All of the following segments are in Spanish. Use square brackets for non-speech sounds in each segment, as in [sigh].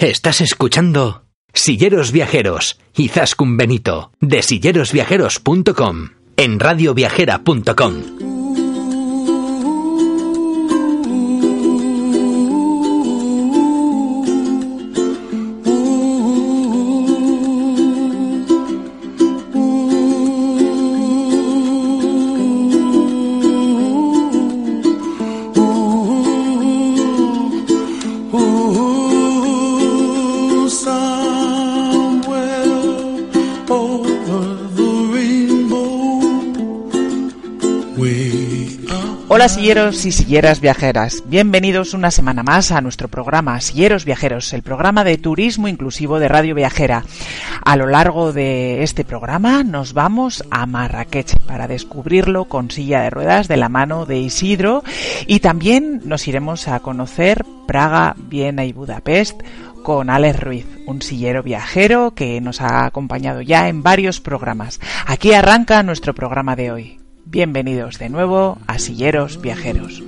Estás escuchando Silleros Viajeros y Zascun Benito de sillerosviajeros.com en radioviajera.com. Hola silleros y silleras viajeras, bienvenidos una semana más a nuestro programa Silleros Viajeros, el programa de turismo inclusivo de Radio Viajera. A lo largo de este programa nos vamos a Marrakech para descubrirlo con silla de ruedas de la mano de Isidro y también nos iremos a conocer Praga, Viena y Budapest con Alex Ruiz, un sillero viajero que nos ha acompañado ya en varios programas. Aquí arranca nuestro programa de hoy. Bienvenidos de nuevo a Silleros Viajeros.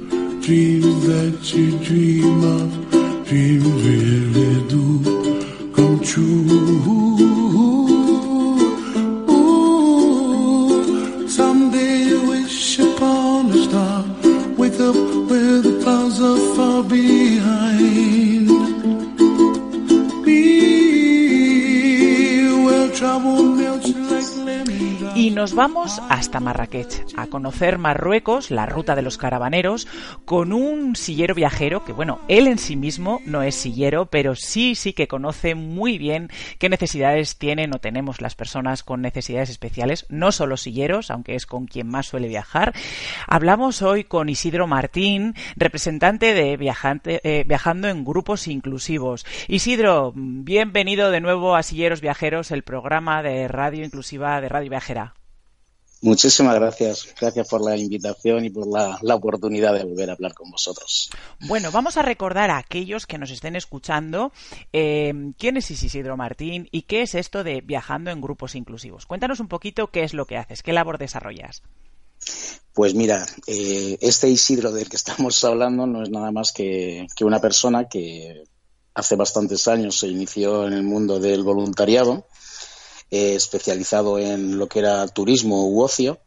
Trouble melts. Y nos vamos hasta Marrakech, a conocer Marruecos, la ruta de los caravaneros, con un sillero viajero que, bueno, él en sí mismo no es sillero, pero sí, sí que conoce muy bien qué necesidades tienen o tenemos las personas con necesidades especiales, no solo silleros, aunque es con quien más suele viajar. Hablamos hoy con Isidro Martín, representante de viajante, eh, Viajando en Grupos Inclusivos. Isidro, bienvenido de nuevo a Silleros Viajeros, el programa de radio inclusiva de Radio Viajera. Muchísimas gracias. Gracias por la invitación y por la, la, oportunidad de volver a hablar con vosotros. Bueno, vamos a recordar a aquellos que nos estén escuchando eh, quién es Isidro Martín y qué es esto de viajando en grupos inclusivos. Cuéntanos un poquito qué es lo que haces, qué labor desarrollas. Pues mira, eh, este Isidro del que [laughs] estamos hablando no es nada más que, que una persona que hace bastantes años se inició en el mundo del voluntariado eh, especializado en lo que era turismo u ocio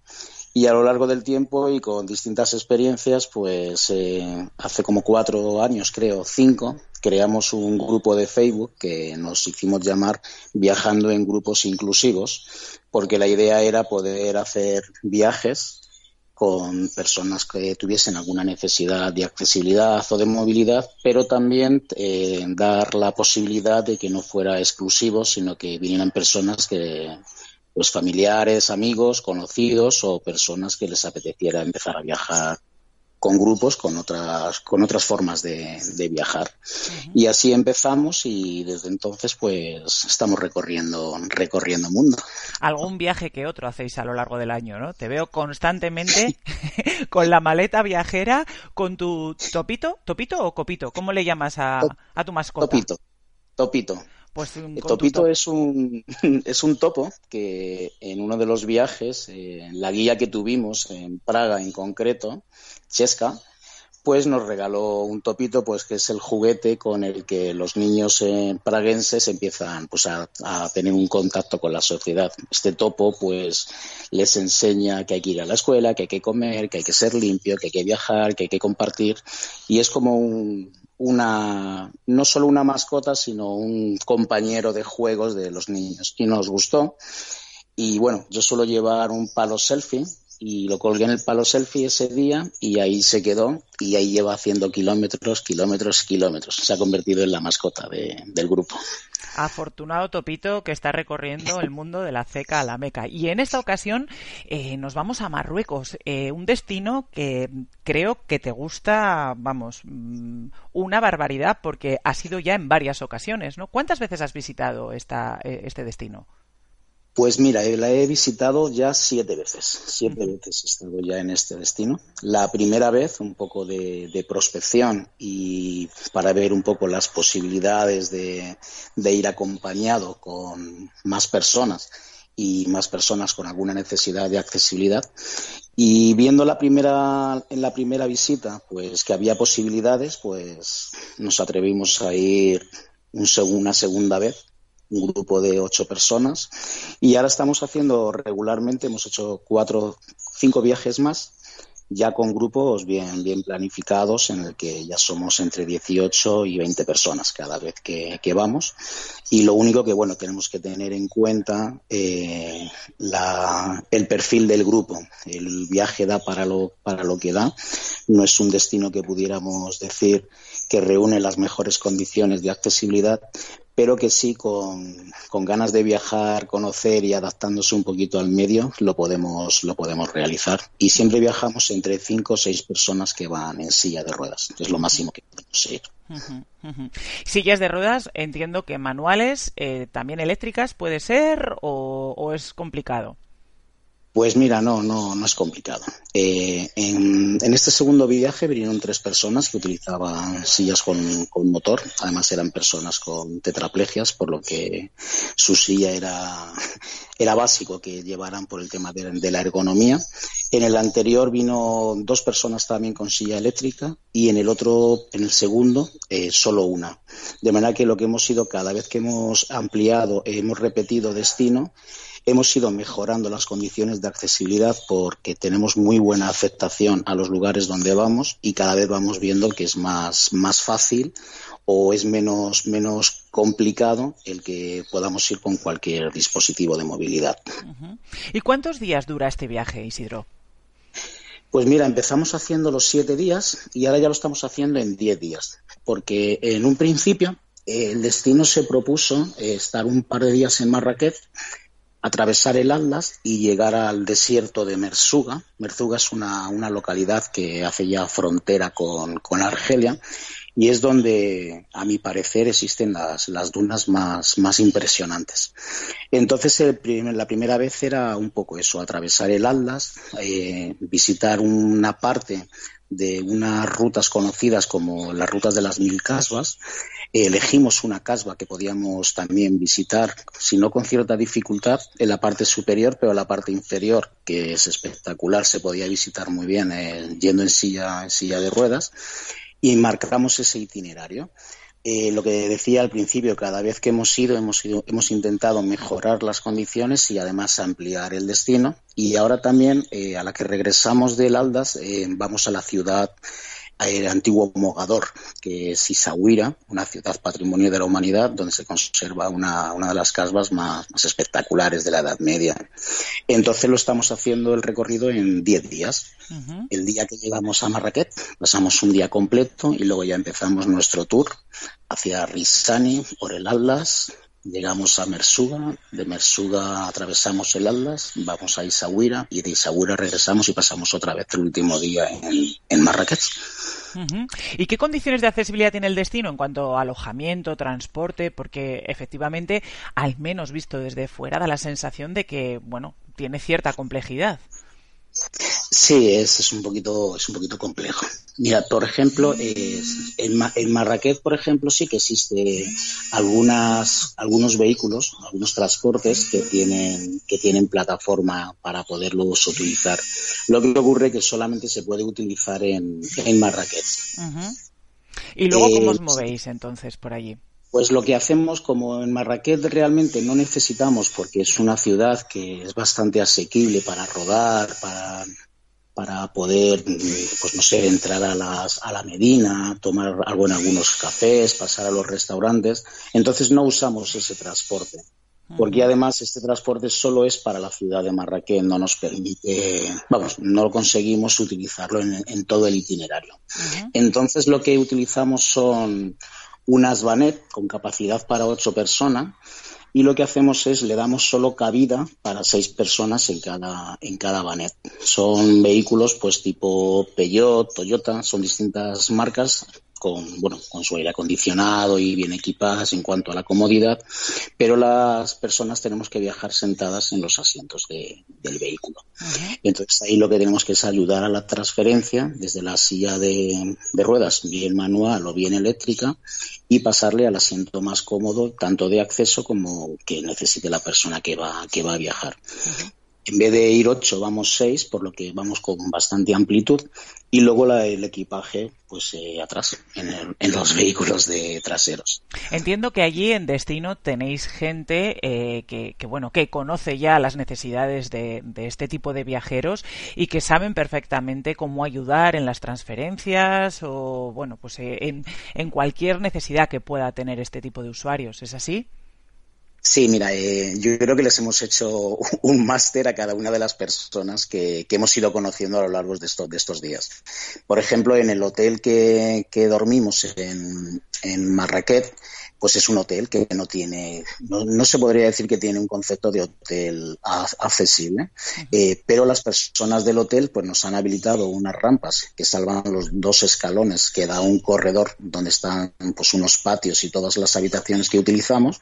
y a lo largo del tiempo y con distintas experiencias, pues eh, hace como cuatro años, creo, cinco, creamos un grupo de Facebook que nos hicimos llamar Viajando en Grupos Inclusivos, porque la idea era poder hacer viajes con personas que tuviesen alguna necesidad de accesibilidad o de movilidad, pero también eh, dar la posibilidad de que no fuera exclusivo, sino que vinieran personas que, pues familiares, amigos, conocidos o personas que les apeteciera empezar a viajar con grupos, con otras, con otras formas de, de viajar. Uh -huh. Y así empezamos y desde entonces pues estamos recorriendo, recorriendo mundo. Algún viaje que otro hacéis a lo largo del año, ¿no? Te veo constantemente [laughs] con la maleta viajera, con tu topito, topito o copito, ¿cómo le llamas a, a tu mascota? Topito, topito. Pues topito top. es un [laughs] es un topo que en uno de los viajes, eh, en la guía que tuvimos en Praga en concreto, Chesca, pues nos regaló un topito, pues que es el juguete con el que los niños eh, praguenses empiezan pues a, a, tener un contacto con la sociedad. Este topo pues les enseña que hay que ir a la escuela, que hay que comer, que hay que ser limpio, que hay que viajar, que hay que compartir y es como un, una no solo una mascota sino un compañero de juegos de los niños. Y nos gustó. Y bueno yo suelo llevar un palo selfie y lo colgué en el palo selfie ese día y ahí se quedó y ahí lleva haciendo kilómetros, kilómetros, kilómetros. Se ha convertido en la mascota de, del grupo. Afortunado Topito que está recorriendo el mundo de la ceca a la Meca. Y en esta ocasión eh, nos vamos a Marruecos, eh, un destino que creo que te gusta, vamos, mm, una barbaridad porque ha sido ya en varias ocasiones, ¿no? ¿Cuántas veces has visitado esta, eh, este destino? Pues mira, eh, la he visitado ya siete veces. Siete veces he estado ya en este destino. La primera vez, un poco de, prospección y para ver un poco las posibilidades de, ir acompañado con más personas y más personas con alguna necesidad de accesibilidad. Y viendo la primera, en la primera visita, pues que había posibilidades, pues nos atrevimos a ir una segunda vez un grupo de ocho personas y ahora estamos haciendo regularmente, hemos hecho cuatro, cinco viajes más ya con grupos bien, bien planificados en el que ya somos entre 18 y 20 personas cada vez que, vamos. Y lo único que, bueno, tenemos que tener en cuenta eh, la, el perfil del grupo. El viaje da para lo, para lo que da. No es un destino que pudiéramos decir que reúne las mejores condiciones de accesibilidad, pero que sí con, ganas de viajar, conocer y adaptándose un poquito al medio lo podemos, lo podemos realizar. Y siempre viajamos entre cinco o seis personas que van en silla de ruedas. Es lo máximo que podemos ir. Sillas de ruedas, entiendo que manuales, eh, también eléctricas puede ser o es complicado. Pues mira, no, no, no es complicado. Eh, en, este segundo viaje vinieron tres personas que utilizaban sillas con, motor. Además eran personas con tetraplegias, por lo que su silla era, [laughs] era básico que llevaran por el tema de, la ergonomía. En el anterior vino dos personas también con silla eléctrica y en el otro, en el segundo, eh, solo una. De manera que lo que hemos sido cada vez que hemos ampliado, hemos repetido destino, hemos ido mejorando las condiciones de accesibilidad porque tenemos muy buena aceptación a los lugares donde vamos y cada vez vamos viendo que es más, más fácil o es menos, menos complicado el que podamos ir con cualquier dispositivo de movilidad. ¿Y cuántos días dura este viaje, Isidro? Pues mira, empezamos haciendo los siete días y ahora ya lo estamos haciendo en diez días, porque en un principio eh, el destino se propuso eh, estar un par de días en Marrakech atravesar el Atlas y llegar al desierto de Merzuga. Merzuga es una, localidad que hace ya frontera con, Argelia y es donde, a mi parecer, existen las, las dunas más, más impresionantes. Entonces, la primera vez era un poco eso, atravesar el Atlas, eh, visitar una parte de unas rutas conocidas como las rutas de las mil casbas elegimos una casba que podíamos también visitar, si no con cierta dificultad, en la parte superior, pero en la parte inferior, que es espectacular, se podía visitar muy bien eh, yendo en silla, en silla de ruedas, y marcamos ese itinerario. Eh, lo que decía al principio, cada vez que hemos ido, hemos ido, hemos intentado mejorar las condiciones y además ampliar el destino. Y ahora también, eh, a la que regresamos del Aldas, vamos a la ciudad el antiguo Mogador, que es Isahuira, una ciudad patrimonio de la humanidad, donde se conserva una, una de las casas más, espectaculares de la Edad Media. Entonces lo estamos haciendo el recorrido en 10 días. El día que llegamos a Marrakech, pasamos un día completo y luego ya empezamos nuestro tour hacia Rizani por el Atlas, Llegamos a Mersuga, de Mersuga atravesamos el Atlas, vamos a Isahuira y de Isahuira regresamos y pasamos otra vez el último día en, Marrakech. ¿Y qué condiciones de accesibilidad tiene el destino en cuanto a alojamiento, transporte? Porque efectivamente, al menos visto desde fuera, da la sensación de que, bueno, tiene cierta complejidad. Sí, es, es, un poquito es un poquito complejo. Mira, por ejemplo, en, Marrakech, por ejemplo, sí que existe algunas algunos vehículos, algunos transportes que tienen que tienen plataforma para poderlos utilizar. Lo que ocurre es que solamente se puede utilizar en, en Marrakech. ¿Y luego cómo os eh, movéis entonces por allí? Pues lo que hacemos, como en Marrakech realmente no necesitamos, porque es una ciudad que es bastante asequible para rodar, para, para poder, pues no sé, entrar a, las, a la Medina, tomar algo en algunos cafés, pasar a los restaurantes. Entonces no usamos ese transporte. porque además este transporte solo es para la ciudad de Marrakech, no nos permite, vamos, no lo conseguimos utilizarlo en, todo el itinerario. Entonces lo que utilizamos son unas vanet con capacidad para ocho personas y lo que hacemos es le damos solo cabida para seis personas en cada en cada vanet. Son vehículos pues tipo Peugeot, Toyota, son distintas marcas con, bueno, con su aire acondicionado y bien equipadas en cuanto a la comodidad, pero las personas tenemos que viajar sentadas en los asientos del vehículo. Entonces ahí lo que tenemos que es ayudar a la transferencia desde la silla de, ruedas, bien manual o bien eléctrica, y pasarle al asiento más cómodo, tanto de acceso como que necesite la persona que va, que va a viajar. En vez de ir ocho, vamos seis, por lo que vamos con bastante amplitud. Y luego la, el equipaje, pues eh, atrás, en, los [laughs] vehículos de traseros. Entiendo que allí en destino tenéis gente eh, que, bueno, que conoce ya las necesidades de, este tipo de viajeros y que saben perfectamente cómo ayudar en las transferencias o, bueno, pues eh, en, en cualquier necesidad que pueda tener este tipo de usuarios. ¿Es así? Sí, mira, eh, yo creo que les hemos hecho [laughs] un máster a cada una de las personas que, hemos ido conociendo a lo largo de estos, de estos días. Por ejemplo, en el hotel que, dormimos en, en Marrakech, pues es un hotel que no tiene, no, se podría decir que tiene un concepto de hotel accesible, eh, pero las personas del hotel pues nos han habilitado unas rampas que salvan los dos escalones que da un corredor donde están pues unos patios y todas las habitaciones que utilizamos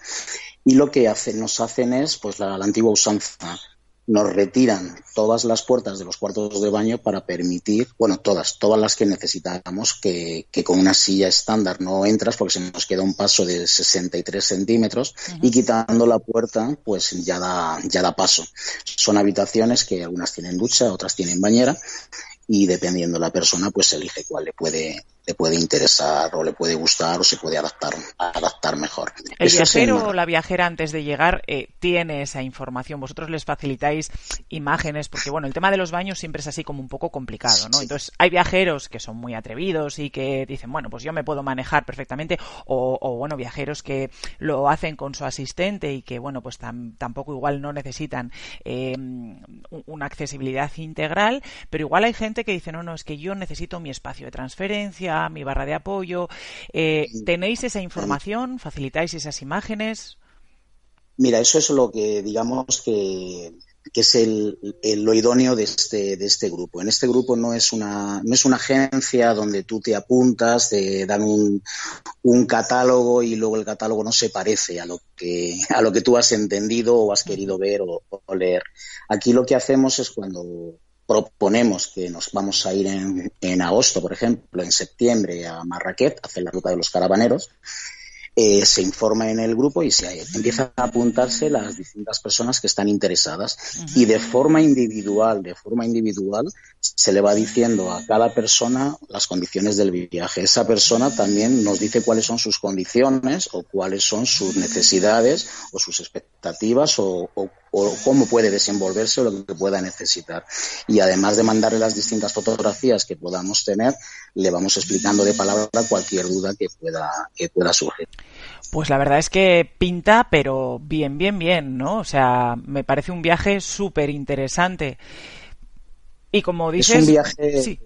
y lo que hacen, nos hacen es pues la, antigua usanza nos retiran todas las puertas de los cuartos de baño para permitir, bueno, todas, todas las que necesitamos, que, que con una silla estándar no entras porque se nos queda un paso de 63 centímetros y quitando la puerta, pues ya da, ya da paso. Son habitaciones que algunas tienen ducha, otras tienen bañera y dependiendo de la persona, pues elige cuál le puede, le puede interesar o le puede gustar o se puede adaptar, adaptar mejor. El viajero o la viajera antes de llegar eh, tiene esa información. Vosotros les facilitáis imágenes porque bueno, el tema de los baños siempre es así como un poco complicado, ¿no? Entonces hay viajeros que son muy atrevidos y que dicen, bueno, pues yo me puedo manejar perfectamente o, bueno, viajeros que lo hacen con su asistente y que bueno, pues tampoco igual no necesitan eh, una accesibilidad integral, pero igual hay gente que dice, no, no, es que yo necesito mi espacio de transferencia mi barra de apoyo. Eh, ¿Tenéis esa información? ¿Facilitáis esas imágenes? Mira, eso es lo que digamos que, es el, lo idóneo de este, de este grupo. En este grupo no es una, no es una agencia donde tú te apuntas, te dan un, un catálogo y luego el catálogo no se parece a lo que, a lo que tú has entendido o has querido ver o leer. Aquí lo que hacemos es cuando proponemos que nos vamos a ir en, en, agosto, por ejemplo, en septiembre a Marrakech, a hacer la ruta de los caravaneros, eh, se informa en el grupo y se empiezan a apuntarse las distintas personas que están interesadas y de forma individual, de forma individual, se le va diciendo a cada persona las condiciones del viaje. Esa persona también nos dice cuáles son sus condiciones o cuáles son sus necesidades o sus expectativas o, o, o cómo puede desenvolverse o lo que pueda necesitar. Y además de mandarle las distintas fotografías que podamos tener, le vamos explicando de palabra cualquier duda que pueda, que pueda surgir. Pues la verdad es que pinta, pero bien, bien, bien, ¿no? O sea, me parece un viaje súper interesante. Y como dices... Es un viaje...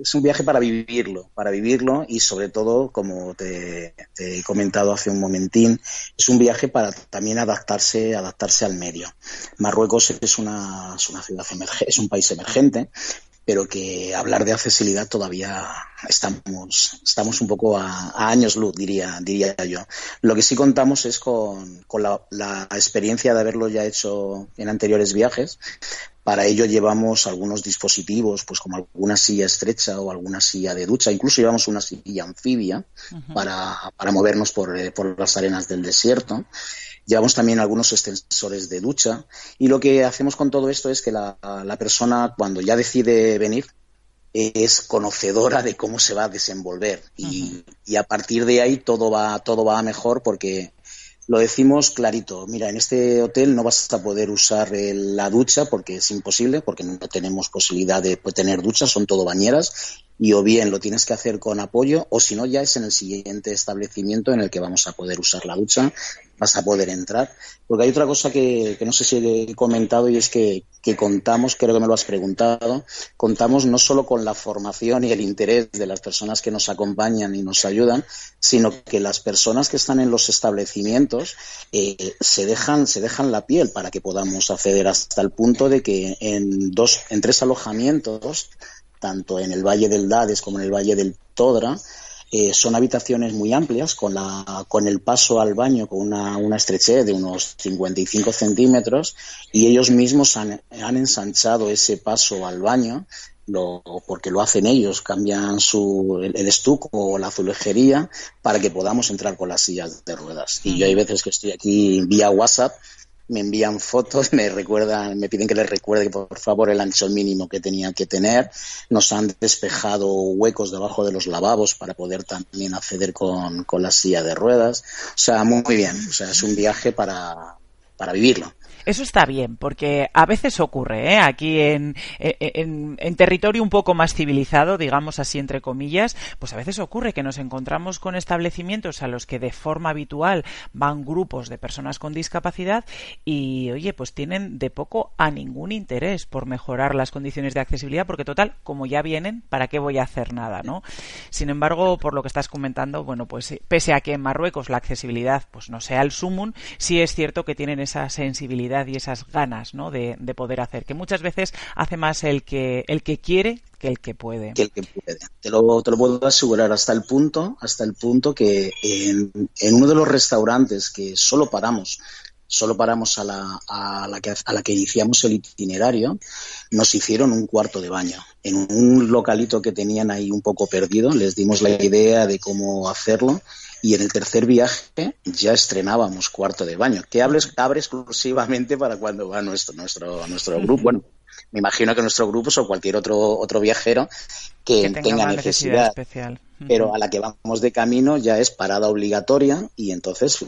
Es un viaje para vivirlo, para vivirlo y sobre todo, como te, he comentado hace un momentín, es un viaje para también adaptarse, adaptarse al medio. Marruecos es una, ciudad es un país emergente, pero que hablar de accesibilidad todavía estamos, estamos un poco a, años luz, diría, diría yo. Lo que sí contamos es con, con la, la, experiencia de haberlo ya hecho en anteriores viajes. Para ello llevamos algunos dispositivos, pues como alguna silla estrecha o alguna silla de ducha, incluso llevamos una silla anfibia para, para movernos por, eh, por las arenas del desierto. Llevamos también algunos extensores de ducha. Y lo que hacemos con todo esto es que la, persona cuando ya decide venir es conocedora de cómo se va a desenvolver. Y, y, a partir de ahí todo va todo va mejor porque lo decimos clarito. Mira, en este hotel no vas a poder usar la ducha porque es imposible, porque no tenemos posibilidad de tener duchas, son todo bañeras y o bien lo tienes que hacer con apoyo o si no ya es en el siguiente establecimiento en el que vamos a poder usar la ducha, vas a poder entrar. Porque hay otra cosa que, no sé si he comentado y es que, que, contamos, creo que me lo has preguntado, contamos no solo con la formación y el interés de las personas que nos acompañan y nos ayudan, sino que las personas que están en los establecimientos eh, se, dejan, se dejan la piel para que podamos acceder hasta el punto de que en, dos, en tres alojamientos tanto en el Valle del Dades como en el Valle del Todra, eh, son habitaciones muy amplias, con, la, con el paso al baño con una, una estrechez de unos 55 centímetros, y ellos mismos han, han ensanchado ese paso al baño lo, porque lo hacen ellos, cambian su, el, el, estuco o la azulejería para que podamos entrar con las sillas de ruedas. Y yo hay veces que estoy aquí vía WhatsApp me envían fotos, [laughs] me recuerdan, me piden que les recuerde por favor el ancho mínimo que tenían que tener. Nos han despejado huecos debajo de los lavabos para poder también acceder con, con la silla de ruedas. O sea, muy bien. O sea, es un viaje para, para vivirlo. Eso está bien, porque a veces ocurre, ¿eh? aquí en, territorio un poco más civilizado, digamos así entre comillas, pues a veces ocurre que nos encontramos con establecimientos a los que de forma habitual van grupos de personas con discapacidad y, oye, pues tienen de poco a ningún interés por mejorar las condiciones de accesibilidad, porque total, como ya vienen, ¿para qué voy a hacer nada, no? Sin embargo, por lo que estás comentando, bueno, pues pese a que en Marruecos la accesibilidad pues no sea el sumum, sí es cierto que tienen esa sensibilidad y esas ganas de, de, poder hacer, que muchas veces hace más el que, el que quiere que el que puede. Que el que puede. Te lo, te lo puedo asegurar hasta el punto, hasta el punto que en, en uno de los restaurantes que solo paramos solo paramos a la, a, la que, a la que iniciamos el itinerario, nos hicieron un cuarto de baño. En un localito que tenían ahí un poco perdido, les dimos la idea de cómo hacerlo y en el tercer viaje ya estrenábamos cuarto de baño, que abre, abre exclusivamente para cuando va nuestro, nuestro, nuestro grupo. Bueno, me imagino que nuestro grupo o cualquier otro, otro viajero que, que tenga, tenga necesidad, necesidad especial. pero a la que vamos de camino ya es parada obligatoria y entonces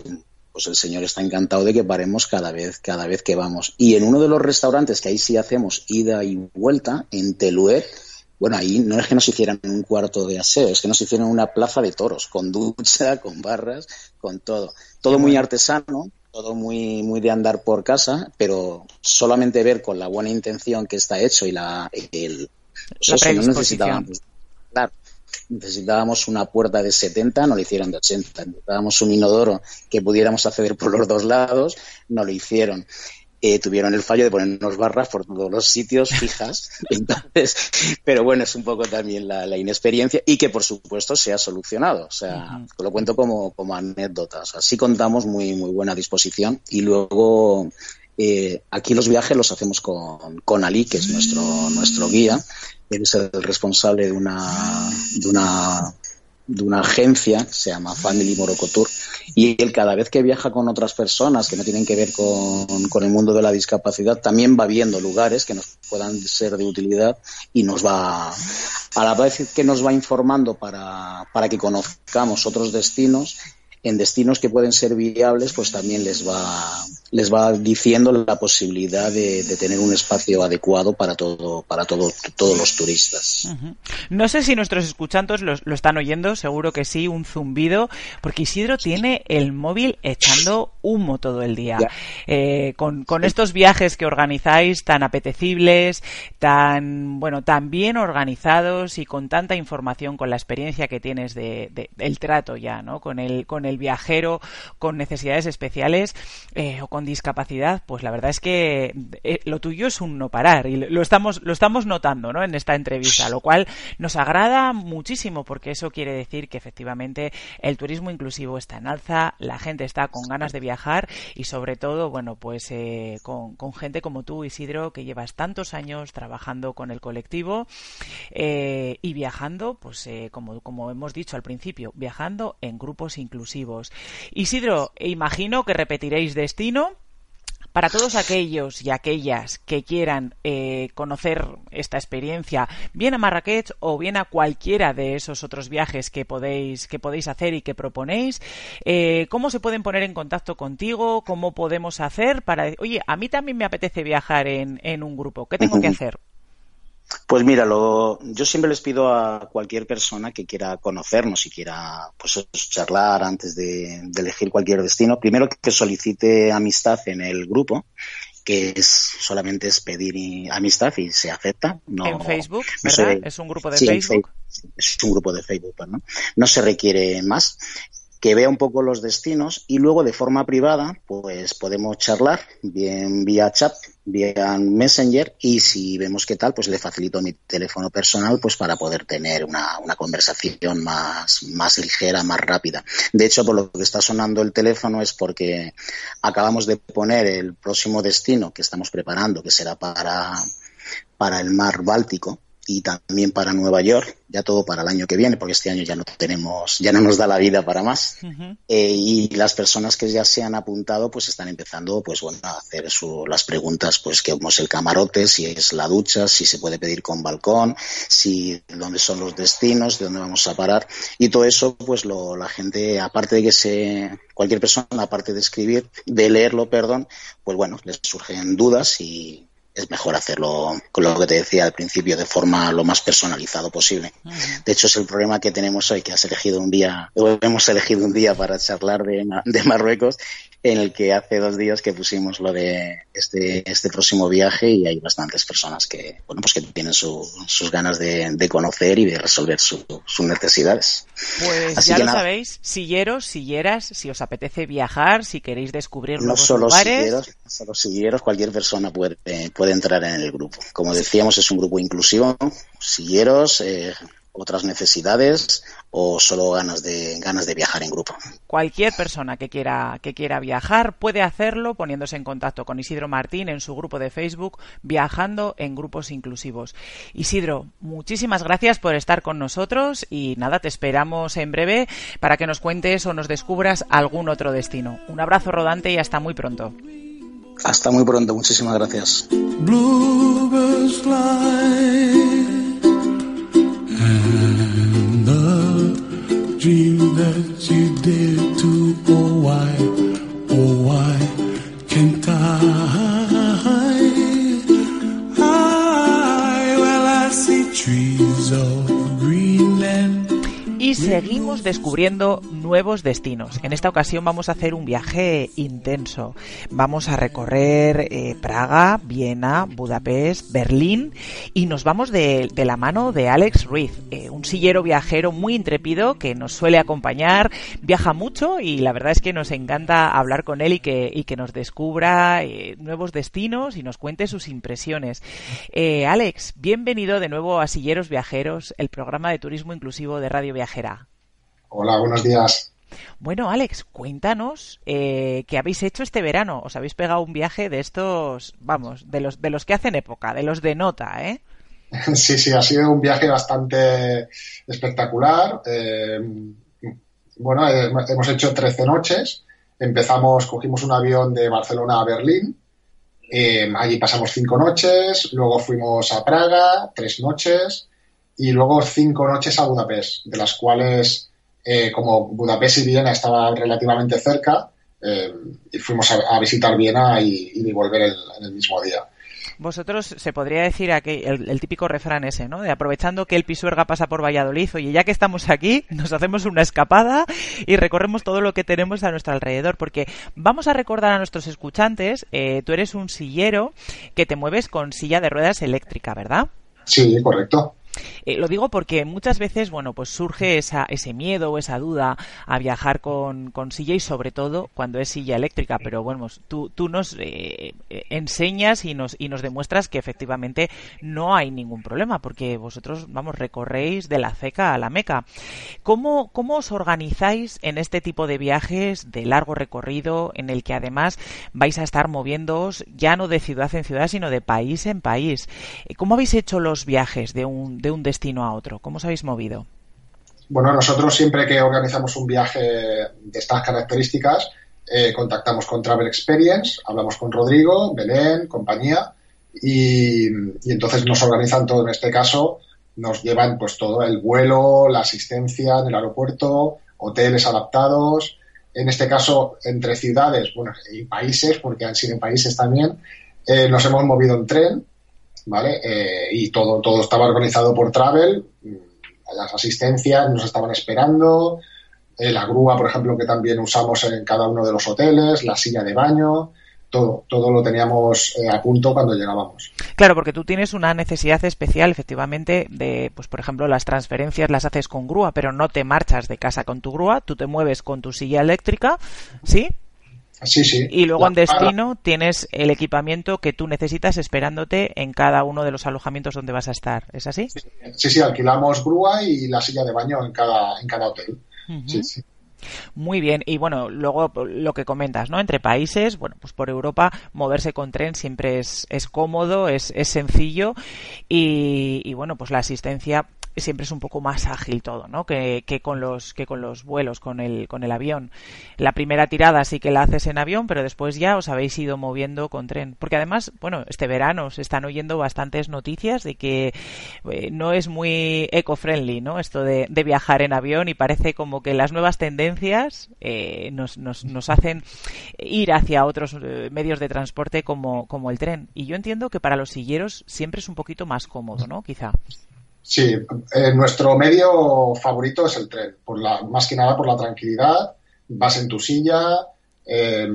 pues el señor está encantado de que paremos cada vez, cada vez que vamos. Y en uno de los restaurantes que ahí sí hacemos ida y vuelta, en Teluet, bueno, ahí no es que nos hicieran un cuarto de aseo, es que nos hicieron una plaza de toros, con ducha, [laughs] con barras, con todo. Todo muy artesano, todo muy, muy de andar por casa, pero solamente ver con la buena intención que está hecho y la, el, la eso, no necesitábamos. Claro, necesitábamos una puerta de 70, no lo hicieron de 80. Necesitábamos un inodoro que pudiéramos acceder por los dos lados, no lo hicieron. Eh, tuvieron el fallo de ponernos barras por todos los sitios fijas. [laughs] Entonces, pero bueno, es un poco también la, la, inexperiencia y que por supuesto se ha solucionado. O sea, uh -huh. lo cuento como, como anécdota. O sea, sí contamos muy, muy buena disposición y luego eh, aquí los viajes los hacemos con, con Ali, que es nuestro, nuestro guía. Él es el responsable de una, de una de una agencia que se llama Family Morocco Tour y él cada vez que viaja con otras personas que no tienen que ver con, con, el mundo de la discapacidad también va viendo lugares que nos puedan ser de utilidad y nos va a la vez que nos va informando para, para que conozcamos otros destinos en destinos que pueden ser viables, pues también les va, les va diciendo la posibilidad de, de tener un espacio adecuado para todo, para todo, todos los turistas. Uh -huh. No sé si nuestros escuchantes lo, lo, están oyendo, seguro que sí, un zumbido, porque Isidro tiene el móvil echando humo todo el día. Eh, con, con estos viajes que organizáis tan apetecibles, tan, bueno, tan bien organizados y con tanta información, con la experiencia que tienes de, de del trato ya, ¿no? Con el, con el viajero con necesidades especiales eh, o con discapacidad, pues la verdad es que eh, lo tuyo es un no parar y lo estamos, lo estamos notando ¿no? en esta entrevista, lo cual nos agrada muchísimo porque eso quiere decir que efectivamente el turismo inclusivo está en alza, la gente está con ganas de viajar y sobre todo, bueno, pues eh, con, con, gente como tú, Isidro, que llevas tantos años trabajando con el colectivo eh, y viajando, pues como, como hemos dicho al principio, viajando en grupos inclusivos. Isidro, imagino que repetiréis destino. Para todos aquellos y aquellas que quieran eh, conocer esta experiencia, bien a Marrakech o bien a cualquiera de esos otros viajes que podéis, que podéis hacer y que proponéis, eh, ¿cómo se pueden poner en contacto contigo? ¿Cómo podemos hacer para, oye, a mí también me apetece viajar en, en un grupo, ¿qué tengo que [laughs] hacer? Pues mira, lo, yo siempre les pido a cualquier persona que quiera conocernos y quiera pues, charlar antes de, de elegir cualquier destino, primero que solicite amistad en el grupo, que es solamente es pedir amistad y se acepta. No, en Facebook, ¿verdad? es un grupo de sí, Facebook. Facebook. Es un grupo de Facebook, ¿no? No se requiere más que vea un poco los destinos y luego de forma privada pues podemos charlar bien vía chat, vía Messenger y si vemos qué tal pues le facilito mi teléfono personal pues para poder tener una, una conversación más, más ligera, más rápida. De hecho por lo que está sonando el teléfono es porque acabamos de poner el próximo destino que estamos preparando que será para, para el mar Báltico y también para Nueva York, ya todo para el año que viene, porque este año ya no tenemos, ya no nos da la vida para más. Uh -huh. eh, y las personas que ya se han apuntado, pues están empezando, pues bueno, a hacer su, las preguntas, pues que cómo es el camarote, si es la ducha, si se puede pedir con balcón, si dónde son los destinos, de dónde vamos a parar. Y todo eso, pues lo, la gente, aparte de que se, cualquier persona, aparte de escribir, de leerlo, perdón, pues bueno, les surgen dudas y es mejor hacerlo con lo que te decía al principio de forma lo más personalizado posible. Uh -huh. De hecho es el problema que tenemos hoy que has elegido un día hemos elegido un día para charlar de, de Marruecos en el que hace dos días que pusimos lo de este, este próximo viaje y hay bastantes personas que, bueno, pues que tienen su, sus ganas de, de, conocer y de resolver su, sus necesidades. Pues Así ya lo nada. sabéis, silleros, silleras, si os apetece viajar, si queréis descubrir no nuevos solo lugares. Silleros, no solo silleros, cualquier persona puede, puede entrar en el grupo. Como decíamos, es un grupo inclusivo, silleros, eh, otras necesidades o solo ganas de ganas de viajar en grupo. Cualquier persona que quiera que quiera viajar puede hacerlo poniéndose en contacto con Isidro Martín en su grupo de Facebook Viajando en grupos inclusivos. Isidro, muchísimas gracias por estar con nosotros y nada, te esperamos en breve para que nos cuentes o nos descubras algún otro destino. Un abrazo rodante y hasta muy pronto. Hasta muy pronto, muchísimas gracias. And the dream that you did to oh why, oh why can't I? I well I see trees. Y seguimos descubriendo nuevos destinos. En esta ocasión vamos a hacer un viaje intenso. Vamos a recorrer eh, Praga, Viena, Budapest, Berlín y nos vamos de, de la mano de Alex Ruiz, eh, un sillero viajero muy intrépido que nos suele acompañar, viaja mucho y la verdad es que nos encanta hablar con él y que, y que nos descubra eh, nuevos destinos y nos cuente sus impresiones. Alex, bienvenido de nuevo a Silleros Viajeros, el programa de turismo inclusivo de Radio Hola, buenos días. Bueno, Alex, cuéntanos eh, qué habéis hecho este verano. Os habéis pegado un viaje de estos, vamos, de los de los que hacen época, de los de nota, ¿eh? [laughs] Sí, sí, ha sido un viaje bastante espectacular. Eh, bueno, eh, hemos hecho 13 noches. Empezamos, cogimos un avión de Barcelona a Berlín. Eh, allí pasamos cinco noches. Luego fuimos a Praga, tres noches y luego cinco noches a Budapest, de las cuales, eh, como Budapest y Viena estaban relativamente cerca, eh, y fuimos a, a, visitar Viena y, y volver el, en el mismo día. Vosotros se podría decir aquí el, el, típico refrán ese, ¿no? De aprovechando que el Pisuerga pasa por Valladolid, oye, ya que estamos aquí, nos hacemos una escapada y recorremos todo lo que tenemos a nuestro alrededor, porque vamos a recordar a nuestros escuchantes, eh, tú eres un sillero que te mueves con silla de ruedas eléctrica, ¿verdad? Sí, correcto. Eh, lo digo porque muchas veces, bueno, pues surge esa, ese miedo o esa duda a viajar con, con, silla y sobre todo cuando es silla eléctrica. Pero bueno, tú, tú nos eh, enseñas y nos, y nos demuestras que efectivamente no hay ningún problema porque vosotros, vamos, recorréis de la ceca a la meca. ¿Cómo, ¿Cómo os organizáis en este tipo de viajes de largo recorrido en el que además vais a estar moviéndoos ya no de ciudad en ciudad, sino de país en país? ¿Cómo habéis hecho los viajes de un, de un destino a otro? ¿Cómo os habéis movido? Bueno, nosotros siempre que organizamos un viaje de estas características, eh, contactamos con Travel Experience, hablamos con Rodrigo, Belén, compañía, y, y, entonces nos organizan todo. En este caso, nos llevan pues todo el vuelo, la asistencia en el aeropuerto, hoteles adaptados. En este caso, entre ciudades bueno, y países, porque han sido países también, eh, nos hemos movido en tren ¿vale? Eh, y todo, todo estaba organizado por Travel, las asistencias nos estaban esperando, eh, la grúa, por ejemplo, que también usamos en cada uno de los hoteles, la silla de baño, todo, todo lo teníamos eh, a punto cuando llegábamos. Claro, porque tú tienes una necesidad especial, efectivamente, de, pues por ejemplo, las transferencias las haces con grúa, pero no te marchas de casa con tu grúa, tú te mueves con tu silla eléctrica, ¿sí? Sí, sí. Y luego en destino tienes el equipamiento que tú necesitas esperándote en cada uno de los alojamientos donde vas a estar. ¿Es así? Sí, sí, alquilamos grúa y la silla de baño en cada, en cada hotel. Sí, sí. Muy bien, y bueno, luego lo que comentas, ¿no? Entre países, bueno, pues por Europa moverse con tren siempre es, es cómodo, es, es sencillo y, y, bueno, pues la asistencia siempre es un poco más ágil todo, ¿no? Que, con los que con los vuelos, con el con el avión. La primera tirada sí que la haces en avión, pero después ya os habéis ido moviendo con tren, porque además, bueno, este verano se están oyendo bastantes noticias de que eh, no es muy eco-friendly, ¿no? Esto de, de, viajar en avión y parece como que las nuevas tendencias eh, nos, nos, nos, hacen ir hacia otros eh, medios de transporte como, como el tren. Y yo entiendo que para los silleros siempre es un poquito más cómodo, ¿no? Quizá. Sí, eh, nuestro medio favorito es el tren, por la, más que nada por la tranquilidad. Vas en tu silla, eh,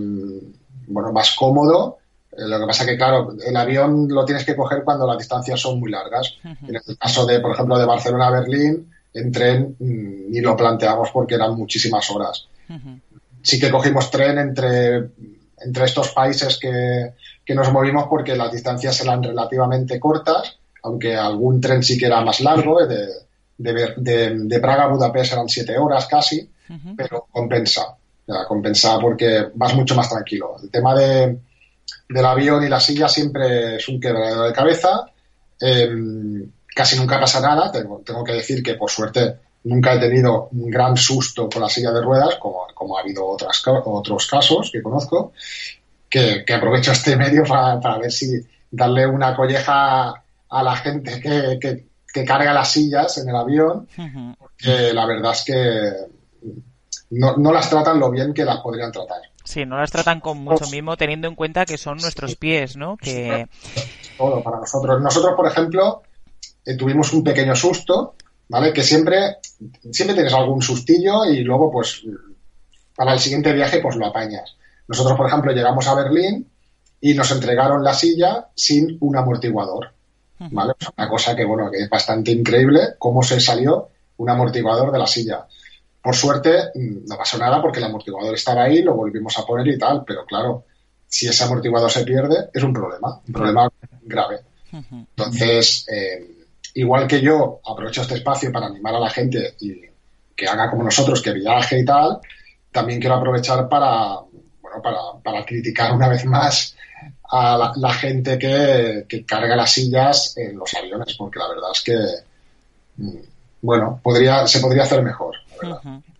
bueno, más cómodo. Eh, lo que pasa que, claro, el avión lo tienes que coger cuando las distancias son muy largas. Uh -huh. En el caso de, por ejemplo, de Barcelona a Berlín, en tren mm, ni lo planteamos porque eran muchísimas horas. Uh -huh. Sí que cogimos tren entre, entre estos países que, que nos movimos porque las distancias eran relativamente cortas aunque algún tren sí que era más largo, de, de, de, de Praga a Budapest eran siete horas casi, uh -huh. pero compensa, ya, compensa porque vas mucho más tranquilo. El tema de, del avión y la silla siempre es un quebradero de cabeza, eh, casi nunca pasa nada, tengo, tengo, que decir que por suerte nunca he tenido un gran susto con la silla de ruedas, como, como ha habido otras, otros casos que conozco, que, que aprovecho este [laughs] medio para, para ver si darle una colleja a la gente que, que, que, carga las sillas en el avión, porque la verdad es que no, no, las tratan lo bien que las podrían tratar. Sí, no las tratan con mucho mimo, teniendo en cuenta que son nuestros pies, ¿no? Que... Todo para nosotros. Nosotros, por ejemplo, eh, tuvimos un pequeño susto, ¿vale? Que siempre, siempre tienes algún sustillo y luego, pues, para el siguiente viaje, pues lo apañas. Nosotros, por ejemplo, llegamos a Berlín y nos entregaron la silla sin un amortiguador. ¿Vale? Pues una cosa que, bueno, que es bastante increíble cómo se salió un amortiguador de la silla. Por suerte, mm, no pasó nada porque el amortiguador estaba ahí, lo volvimos a poner y tal, pero claro, si ese amortiguador se pierde, es un problema, un problema grave. Entonces, eh, igual que yo aprovecho este espacio para animar a la gente y que haga como nosotros, que viaje y tal, también quiero aprovechar para, bueno, para, para criticar una vez más a la, la gente que, que, carga las sillas en los aviones, porque la verdad es que, mm, bueno, podría, se podría hacer mejor.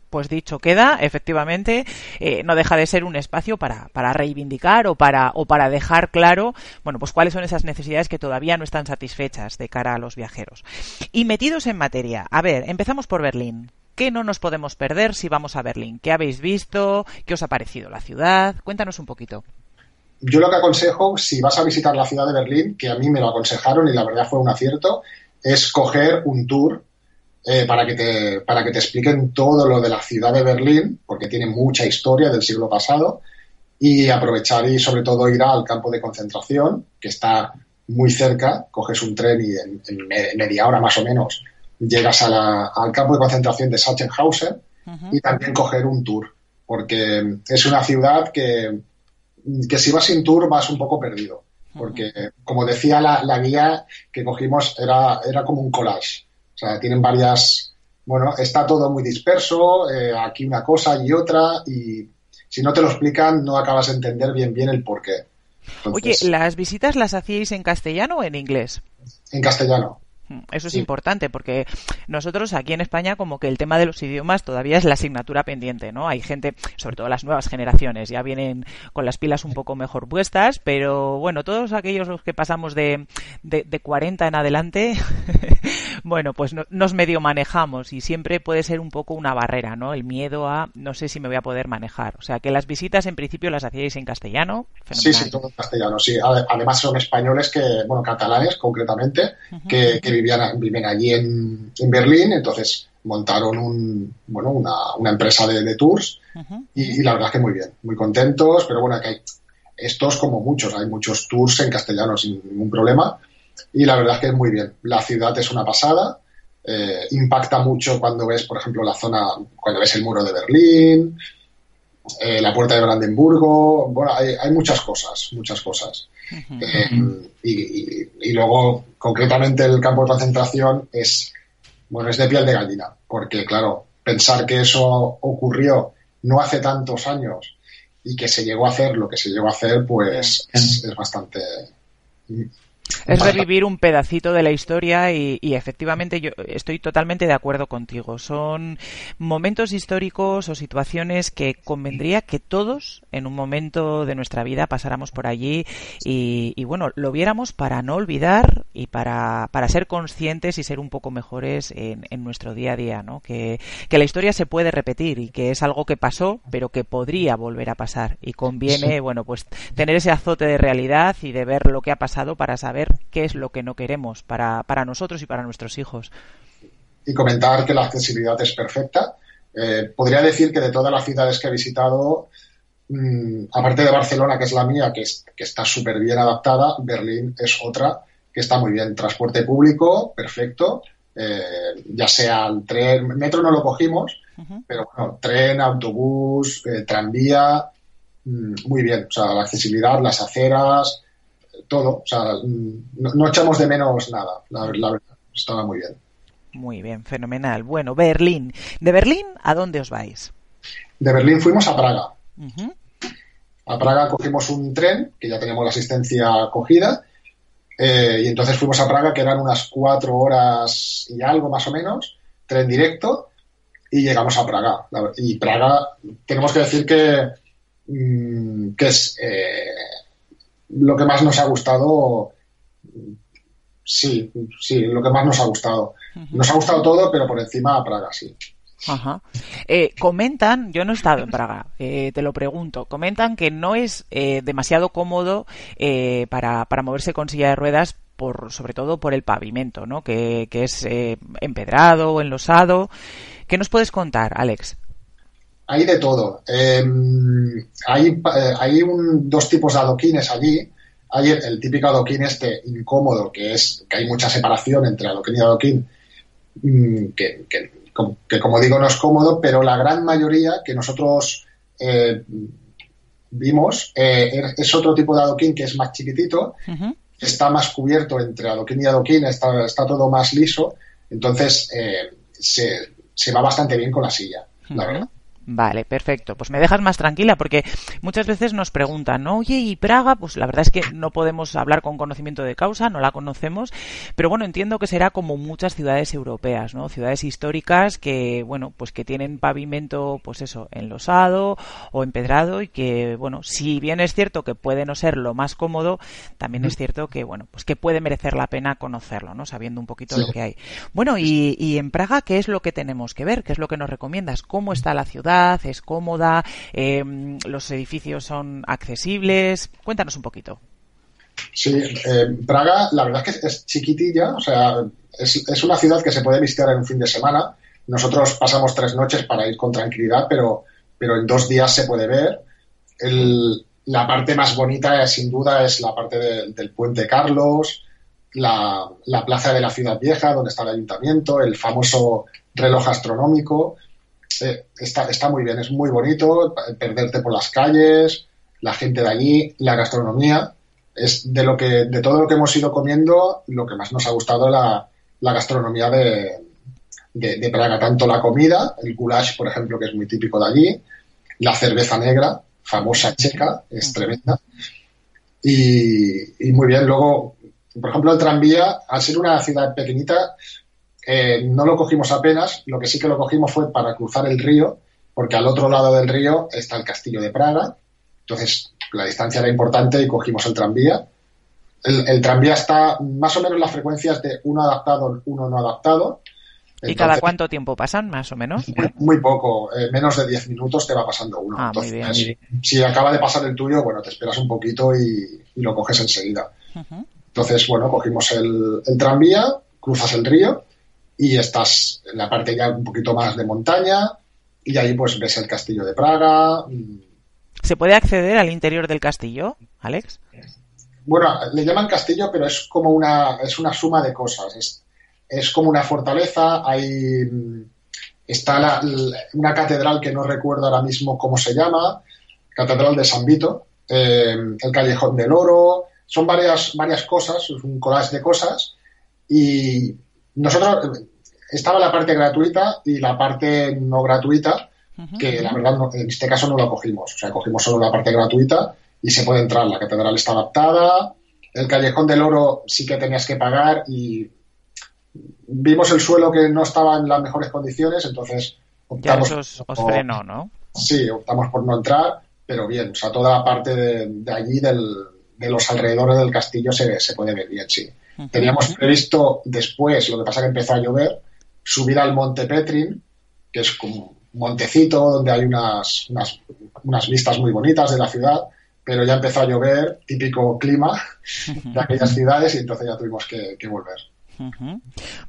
Pues dicho queda, efectivamente, eh, no deja de ser un espacio para, para reivindicar o para, o para dejar claro, bueno, pues cuáles son esas necesidades que todavía no están satisfechas de cara a los viajeros. Y metidos en materia, a ver, empezamos por Berlín. ¿Qué no nos podemos perder si vamos a Berlín? ¿Qué habéis visto? ¿Qué os ha parecido la ciudad? Cuéntanos un poquito yo lo que aconsejo, si vas a visitar la ciudad de Berlín, que a mí me lo aconsejaron y la verdad fue un acierto, es coger un tour eh, para, que te, para que te expliquen todo lo de la ciudad de Berlín, porque tiene mucha historia del siglo pasado, y aprovechar y sobre todo ir al campo de concentración, que está muy cerca, coges un tren y en, en media hora más o menos llegas a la, al campo de concentración de Sachsenhausen uh -huh. y también coger un tour, porque es una ciudad que que si vas sin tour vas un poco perdido. Porque, como decía la, la guía que cogimos, era, era como un collage. O sea, tienen varias. Bueno, está todo muy disperso, eh, aquí una cosa y otra, y si no te lo explican, no acabas de entender bien bien el porqué. Entonces, Oye, ¿las visitas las hacíais en castellano o en inglés? En castellano. Eso es sí. importante porque nosotros aquí en España como que el tema de los idiomas todavía es la asignatura pendiente, ¿no? Hay gente, sobre todo las nuevas generaciones, ya vienen con las pilas un poco mejor puestas, pero bueno, todos aquellos los que pasamos de, de, de 40 en adelante, [laughs] Bueno, pues nos medio manejamos y siempre puede ser un poco una barrera, ¿no? El miedo a no sé si me voy a poder manejar. O sea, que las visitas en principio las hacíais en castellano. Sí, sí, todo en castellano, sí. Además son españoles que, bueno, catalanes concretamente, que, vivían, viven allí en, Berlín, entonces montaron un, bueno, una, empresa de, tours y, la verdad es que muy bien, muy contentos, pero bueno, que hay estos como muchos, hay muchos tours en castellano sin ningún problema y la verdad es que es muy bien. La ciudad es una pasada, eh, impacta mucho cuando ves, por ejemplo, la zona, cuando ves el muro de Berlín, eh, la puerta de Brandenburgo, bueno, hay, muchas cosas, muchas cosas. Eh, y, luego, concretamente, el campo de concentración es, bueno, es de piel de gallina, porque, claro, pensar que eso ocurrió no hace tantos años y que se llegó a hacer lo que se llegó a hacer, pues es bastante es revivir un pedacito de la historia y, efectivamente yo estoy totalmente de acuerdo contigo. Son momentos históricos o situaciones que convendría que todos en un momento de nuestra vida pasáramos por allí y, bueno, lo viéramos para no olvidar y para, para ser conscientes y ser un poco mejores en, nuestro día a día, ¿no? Que, que, la historia se puede repetir y que es algo que pasó pero que podría volver a pasar y conviene, bueno, pues tener ese azote de realidad y de ver lo que ha pasado para saber ver qué es lo que no queremos para, para nosotros y para nuestros hijos. Y comentar que la accesibilidad es perfecta. Eh, podría decir que de todas las ciudades que he visitado, mm, aparte de Barcelona, que es la mía, que, que está súper bien adaptada, Berlín es otra que está muy bien. Transporte público, perfecto. Eh, ya sea el tren, metro no lo cogimos, pero bueno, tren, autobús, eh, tranvía, mm, muy bien. O sea, la accesibilidad, las aceras, todo. O sea, no, echamos de menos nada, la, verdad. Estaba muy bien. Muy bien, fenomenal. Bueno, Berlín. ¿De Berlín a dónde os vais? De Berlín fuimos a Praga. A Praga cogimos un tren, que ya teníamos la asistencia cogida, eh, y entonces fuimos a Praga, que eran unas cuatro horas y algo más o menos, tren directo, y llegamos a Praga. Y Praga, tenemos que decir que, mm, que es eh, lo que más nos ha gustado, sí, sí, lo que más nos ha gustado. Nos ha gustado todo, pero por encima a Praga, sí. Ajá. Eh, comentan, yo no he estado en Praga, eh, te lo pregunto, comentan que no es eh, demasiado cómodo para, para moverse con silla de ruedas por, sobre todo por el pavimento, ¿no? Que, que es empedrado o enlosado. ¿Qué nos puedes contar, Alex? Hay de todo. Em, hay eh, hay dos tipos de adoquines allí. Hay el, típico adoquín este incómodo, que es que hay mucha separación entre adoquín y adoquín, mm, que, como digo no es cómodo, pero la gran mayoría que nosotros eh, vimos eh, es otro tipo de adoquín que es más chiquitito, está más cubierto entre adoquín y adoquín, está, está todo más liso, entonces se, se va bastante bien con la silla, la verdad. Vale, perfecto. Pues me dejas más tranquila porque muchas veces nos preguntan, ¿no? Oye, ¿y Praga? Pues la verdad es que no podemos hablar con conocimiento de causa, no la conocemos, pero bueno, entiendo que será como muchas ciudades europeas, ¿no? Ciudades históricas que, bueno, pues que tienen pavimento, pues eso, enlosado o empedrado y que, bueno, si bien es cierto que puede no ser lo más cómodo, también es cierto que, bueno, pues que puede merecer la pena conocerlo, ¿no? Sabiendo un poquito lo que hay. Bueno, y, y en Praga, ¿qué es lo que tenemos que ver? ¿Qué es lo que nos recomiendas? ¿Cómo está la ciudad? Es cómoda, em, los edificios son accesibles. Cuéntanos un poquito. Sí, eh, Praga, la verdad es que es chiquitilla, o sea, es, una ciudad que se puede visitar en un fin de semana. Nosotros pasamos tres noches para ir con tranquilidad, pero, pero en dos días se puede ver. la parte más bonita, sin duda, es la parte del puente Carlos, la, plaza de la ciudad vieja, donde está el ayuntamiento, el famoso reloj astronómico está, está muy bien, es muy bonito perderte por las calles, la gente de allí, la gastronomía. Es de lo que, de todo lo que hemos ido comiendo, lo que más nos ha gustado la, la gastronomía de, de, Praga, tanto la comida, el goulash, por ejemplo, que es muy típico de allí, la cerveza negra, famosa checa, es tremenda. Y, y, muy bien, luego, por ejemplo, el tranvía, al ser una ciudad pequeñita, eh, no lo cogimos apenas, lo que sí que lo cogimos fue para cruzar el río, porque al otro lado del río está el castillo de Praga, entonces la distancia era importante y cogimos el tranvía El, el tranvía está más o menos las frecuencias de uno adaptado, uno no adaptado. ¿Y cada cuánto tiempo pasan, más o menos? Muy, muy poco, eh, menos de 10 minutos te va pasando uno. Ah, muy Entonces, bien. si acaba de pasar el tuyo, bueno, te esperas un poquito y, y lo coges enseguida. Entonces, bueno, cogimos el, el tranvía, cruzas el río y estás en la parte ya un poquito más de montaña y ahí pues ves el castillo de Praga. mm, ¿Se puede acceder al interior del castillo, Alex? Bueno, le llaman castillo, pero es como una, es una suma de cosas. Es, es como una fortaleza, hay, mm, está la- la- una catedral que no recuerdo ahora mismo cómo se llama, Catedral de San Vito, eh, el Callejón del Oro, son varias, varias cosas, es un collage de cosas y nosotros estaba la parte gratuita y la parte no gratuita, que la verdad no- en este caso no lo cogimos, o sea, cogimos solo la parte gratuita y se puede entrar, la catedral está adaptada, el Callejón del Oro sí que tenías que pagar y vimos el suelo que no estaba en las mejores condiciones, entonces Ya optamos eso os, os por- frenó, ¿no? Sí, optamos por no entrar, pero bien, o sea, toda la parte de, de allí, del, de los alrededores del castillo, se, se puede ver bien, sí. Teníamos previsto después, lo que pasa que empezó a llover, subir al Monte Petrin, que es como un montecito donde hay unas, unas, unas vistas muy bonitas de la ciudad, pero ya empezó a llover, típico clima de aquellas ciudades, y entonces ya tuvimos que, que volver.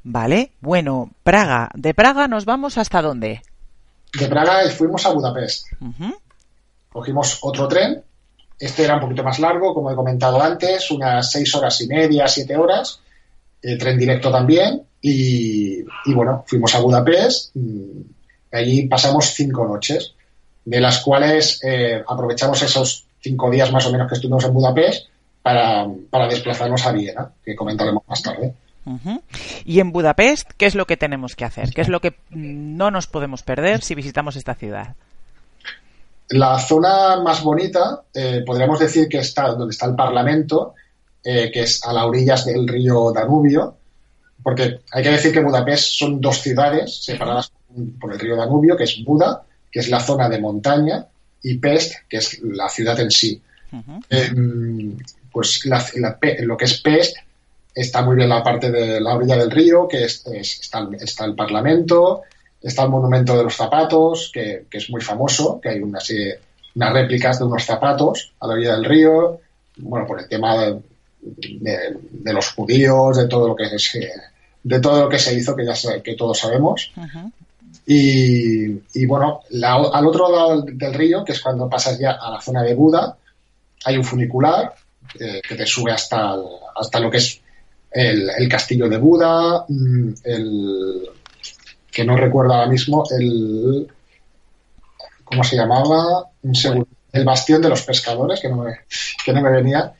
Vale, bueno, Praga. ¿De Praga nos vamos hasta dónde? De Praga fuimos a Budapest. Cogimos otro tren. Este era un poquito más largo, como he comentado antes, unas seis horas y media, siete horas. eh, tren directo también. Y, y bueno, fuimos a Budapest. mm, Allí pasamos cinco noches, de las cuales eh, aprovechamos esos cinco días más o menos que estuvimos en Budapest para, desplazarnos a Viena, que comentaremos más tarde. Y en Budapest, ¿qué es lo que tenemos que hacer? ¿Qué es lo que mm, no nos podemos perder si visitamos esta ciudad? La zona más bonita, eh, podríamos decir que está donde está el Parlamento, eh, que es a las orillas del río Danubio, porque hay que decir que Budapest son dos ciudades separadas por el río Danubio, que es Buda, que es la zona de montaña, y Pest, que es la ciudad en sí. Eh, pues la- lo que es Pest está muy bien la parte de la orilla del río, que es, es- está, el- está el Parlamento, está el Monumento de los Zapatos, que, que es muy famoso, que hay unas, unas réplicas de unos zapatos a la orilla del río, bueno, por el tema de, de- de los judíos, de todo lo que es, eh, de todo lo que se hizo, que ya que todos sabemos. Y, y bueno, la- al otro lado del, río, que es cuando pasas ya a la zona de Buda, hay un funicular eh, que te sube hasta, hasta lo que es el, el castillo de Buda, mm, el que no recuerdo ahora mismo, el ¿cómo se llamaba? Un segundo. El bastión de los pescadores, que no me, que no me venía.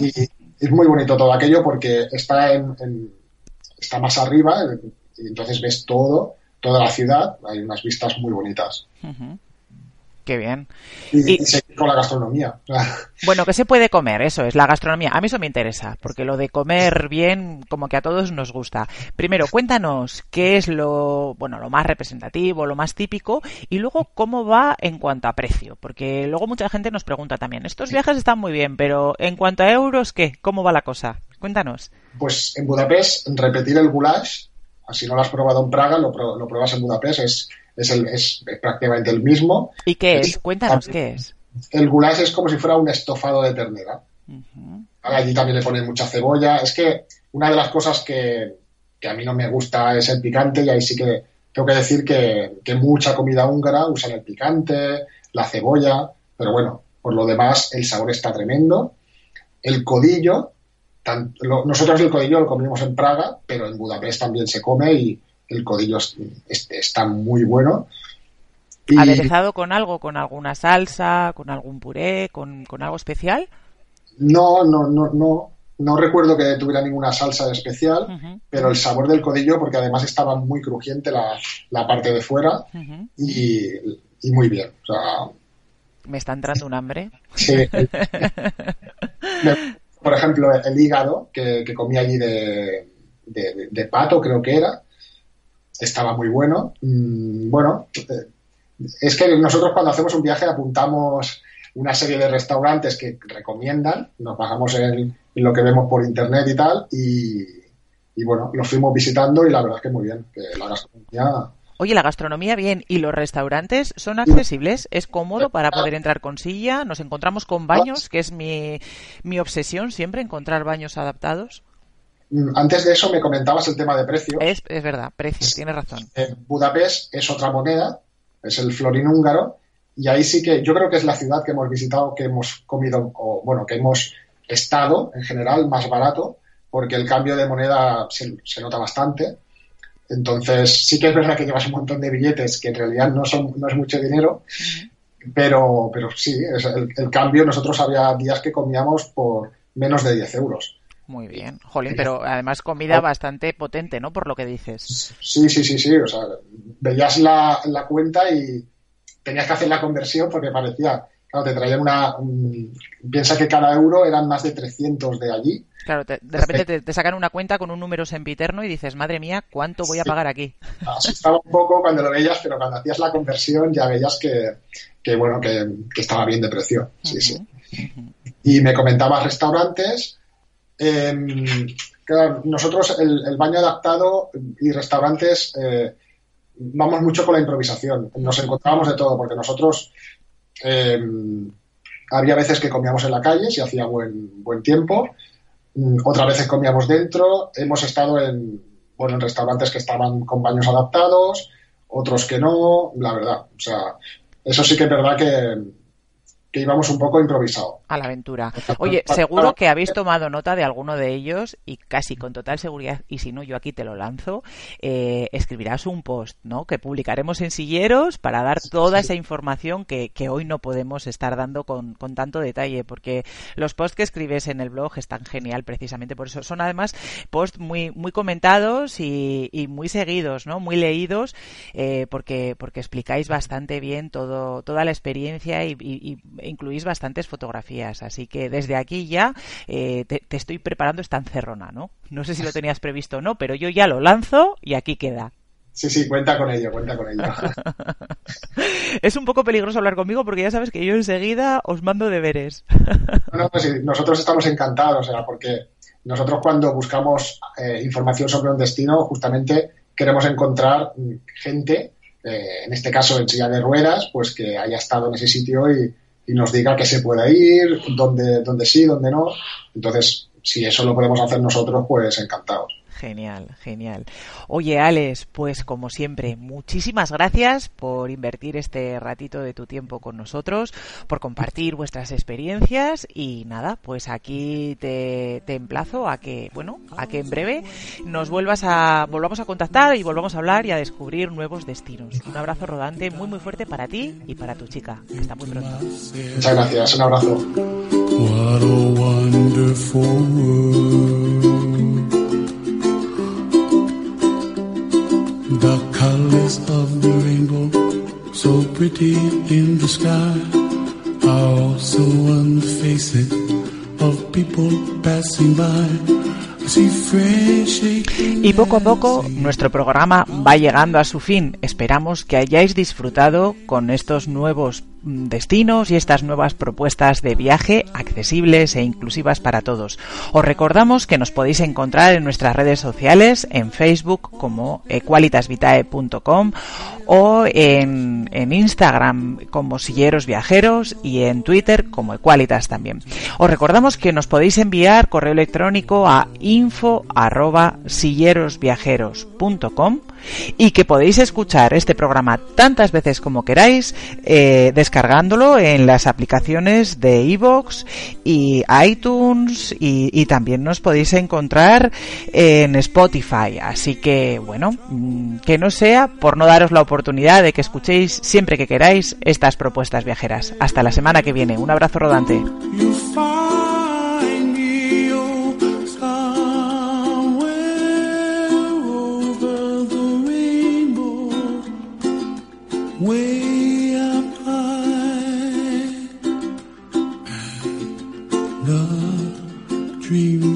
Y es muy bonito todo aquello porque está en, en- está más arriba y entonces ves todo, toda la ciudad, hay unas vistas muy bonitas. Qué bien. Y, Y- y seguir con la gastronomía. [laughs] Bueno, ¿qué se puede comer? Eso es, la gastronomía. A mí eso me interesa, porque lo de comer bien, como que a todos nos gusta. Primero, cuéntanos qué es lo, bueno, lo más representativo, lo más típico, y luego cómo va en cuanto a precio, porque luego mucha gente nos pregunta también, estos viajes están muy bien, pero en cuanto a euros, ¿qué? ¿Cómo va la cosa? Cuéntanos. Pues en Budapest, repetir el goulash, si no lo has probado en Praga, lo, lo pruebas en Budapest, es, es, el- es prácticamente el mismo. ¿Y qué es? Cuéntanos qué es. El goulash es como si fuera un estofado de ternera. Ujú. Allí también le ponen mucha cebolla. Es que una de las cosas que, que a mí no me gusta es el picante y ahí sí que tengo que decir que, que mucha comida húngara usan el picante, la cebolla, pero bueno, por lo demás el sabor está tremendo. El codillo, tan- lo- nosotros el codillo lo comimos en Praga, pero en Budapest también se come y el codillo es- es- está muy bueno. Y- ¿Aderezado con algo? ¿Con alguna salsa? ¿Con algún puré? ¿Con, con algo especial? No, no, no, no. No recuerdo que tuviera ninguna salsa especial, pero el sabor del codillo, porque además estaba muy crujiente la, la parte de fuera y, y muy bien. O sea, Me está entrando un hambre. sí. [laughs] Por ejemplo, el hígado que, que comí allí de, de- de pato, creo que era, estaba muy bueno. Mm, bueno, eh, es que nosotros cuando hacemos un viaje apuntamos una serie de restaurantes que recomiendan, nos bajamos en, lo que vemos por internet y tal. Y, y bueno, los fuimos visitando y la verdad es que muy bien, que la gastronomía Oye, la gastronomía bien y los restaurantes son accesibles, es cómodo para poder entrar con silla, nos encontramos con baños, que es mi, mi obsesión siempre, encontrar baños adaptados. Mm, Antes de eso me comentabas el tema de precios. Es, es verdad, precios, tienes razón. Eh, Budapest es otra moneda, es el florín húngaro, y ahí sí que yo creo que es la ciudad que hemos visitado, que hemos comido, o bueno, que hemos estado en general más barato, porque el cambio de moneda se, se nota bastante. Entonces, sí que es verdad que llevas un montón de billetes que en realidad no son no es mucho dinero, pero, pero sí, es el, el cambio, nosotros había días que comíamos por menos de 10 euros. Muy bien, Jolín, pero además comida bastante potente, ¿no? Por lo que dices. Sí, sí, sí, sí. O sea, veías la, la cuenta y tenías que hacer la conversión porque parecía, claro, te traían una. un- piensa que cada euro eran más de 300 de allí. Claro, te- de repente te, te sacan una cuenta con un número sempiterno y dices, madre mía, ¿cuánto voy a pagar aquí? [laughs] Asustaba un poco cuando lo veías, pero cuando hacías la conversión ya veías que, que bueno, que, que estaba bien de precio. Sí, sí. Y me comentabas restaurantes. Em, nosotros el, el baño adaptado y restaurantes eh, vamos mucho con la improvisación. Nos encontrábamos de todo, porque nosotros em, había veces que comíamos en la calle si hacía buen, buen tiempo, mm, otras veces comíamos dentro. Hemos estado en, bueno, en restaurantes que estaban con baños adaptados, otros que no, la verdad. O sea, eso sí que es verdad que, que íbamos un poco improvisado. A la aventura. Oye, seguro que habéis tomado nota de alguno de ellos y casi con total seguridad, y si no, yo aquí te lo lanzo, eh, escribirás un post, ¿no? Que publicaremos en Silleros para dar toda esa información que, que hoy no podemos estar dando con, con tanto detalle, porque los posts que escribes en el blog están genial precisamente por eso. Son además posts muy, muy comentados y, y muy seguidos, ¿no? Muy leídos, eh, porque, porque explicáis bastante bien todo, toda la experiencia y, y- y incluís bastantes fotografías. Así que desde aquí ya eh, te, te estoy preparando esta encerrona, ¿no? No sé si lo tenías previsto o no, pero yo ya lo lanzo y aquí queda. Sí, sí, cuenta con ello, cuenta con ello. [laughs] Es un poco peligroso hablar conmigo porque ya sabes que yo enseguida os mando deberes. No, no, sí, nosotros estamos encantados, o sea, porque nosotros cuando buscamos eh, información sobre un destino, justamente queremos encontrar gente, eh, en este caso en silla de ruedas, pues que haya estado en ese sitio y, y nos diga que se puede ir, dónde, dónde sí, dónde no. Entonces, si eso lo podemos hacer nosotros, pues encantados. Genial, genial. Oye, Alex, pues como siempre, muchísimas gracias por invertir este ratito de tu tiempo con nosotros, por compartir vuestras experiencias y nada, pues aquí te, te emplazo a que, bueno, a que en breve nos vuelvas a, volvamos a contactar y volvamos a hablar y a descubrir nuevos destinos. Un abrazo rodante muy muy fuerte para ti y para tu chica. Hasta muy pronto. Muchas gracias, un abrazo. The colors of the rainbow, so pretty in the sky, are also on the faces of people passing by. Y poco a poco nuestro programa va llegando a su fin. Esperamos que hayáis disfrutado con estos nuevos destinos y estas nuevas propuestas de viaje accesibles e inclusivas para todos. Os recordamos que nos podéis encontrar en nuestras redes sociales, en Facebook como equalitasvitae.com o en, Instagram como Silleros Viajeros y en Twitter como Equalitas también. Os recordamos que nos podéis enviar correo electrónico a info arroba sillerosviajeros.com y que podéis escuchar este programa tantas veces como queráis eh, descargándolo en las aplicaciones de iVoox y iTunes y, también nos podéis encontrar en Spotify. Así que bueno mm, que no sea por no daros la oportunidad de que escuchéis siempre que queráis estas propuestas viajeras. Hasta la semana que viene. Un abrazo rodante dream